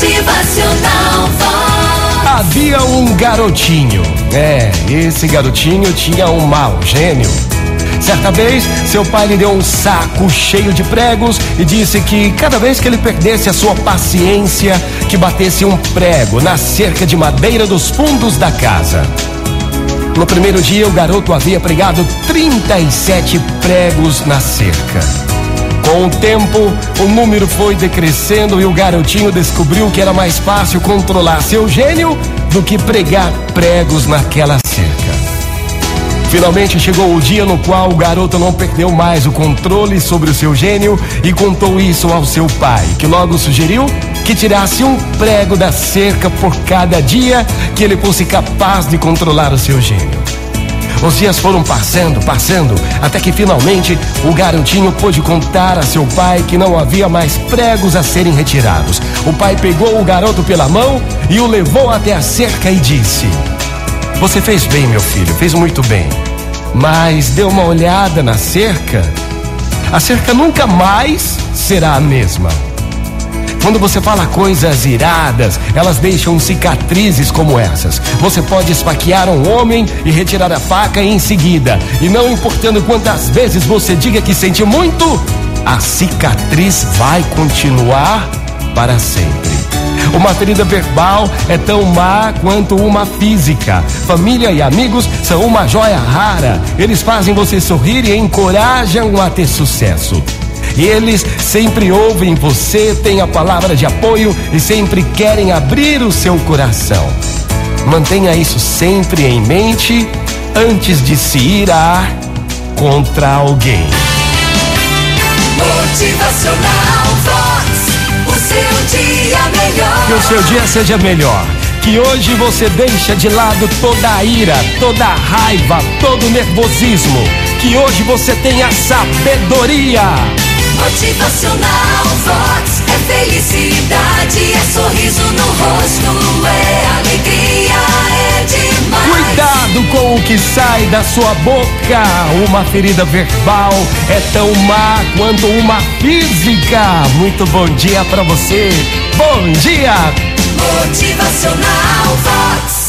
Motivacional Vox. Havia um garotinho. É, esse garotinho tinha um mau gênio. Certa vez, seu pai lhe deu um saco cheio de pregos e disse que cada vez que ele perdesse a sua paciência, que batesse um prego na cerca de madeira dos fundos da casa. No primeiro dia, o garoto havia pregado 37 pregos na cerca. Com o tempo, o número foi decrescendo e o garotinho descobriu que era mais fácil controlar seu gênio do que pregar pregos naquela cerca. Finalmente chegou o dia no qual o garoto não perdeu mais o controle sobre o seu gênio e contou isso ao seu pai, que logo sugeriu que tirasse um prego da cerca por cada dia que ele fosse capaz de controlar o seu gênio. Os dias foram passando, passando, até que finalmente o garotinho pôde contar a seu pai que não havia mais pregos a serem retirados. O pai pegou o garoto pela mão e o levou até a cerca e disse: Você fez bem, meu filho, fez muito bem. Mas deu uma olhada na cerca. A cerca nunca mais será a mesma. Quando você fala coisas iradas, elas deixam cicatrizes como essas. Você pode esfaquear um homem e retirar a faca em seguida. E não importando quantas vezes você diga que sente muito, a cicatriz vai continuar para sempre. Uma ferida verbal é tão má quanto uma física. Família e amigos são uma joia rara. Eles fazem você sorrir e encorajam a ter sucesso. Eles sempre ouvem você, têm a palavra de apoio e sempre querem abrir o seu coração. Mantenha isso sempre em mente antes de se irar contra alguém. Motivacional Vox. O seu dia melhor. Que o seu dia seja melhor. Que hoje você deixa de lado toda a ira, toda a raiva, todo o nervosismo. Que hoje você tenha sabedoria. Motivacional Vox. É felicidade, é sorriso no rosto, é alegria, é demais. Cuidado com o que sai da sua boca. Uma ferida verbal é tão má quanto uma física. Muito bom dia pra você. Bom dia. Motivacional Vox.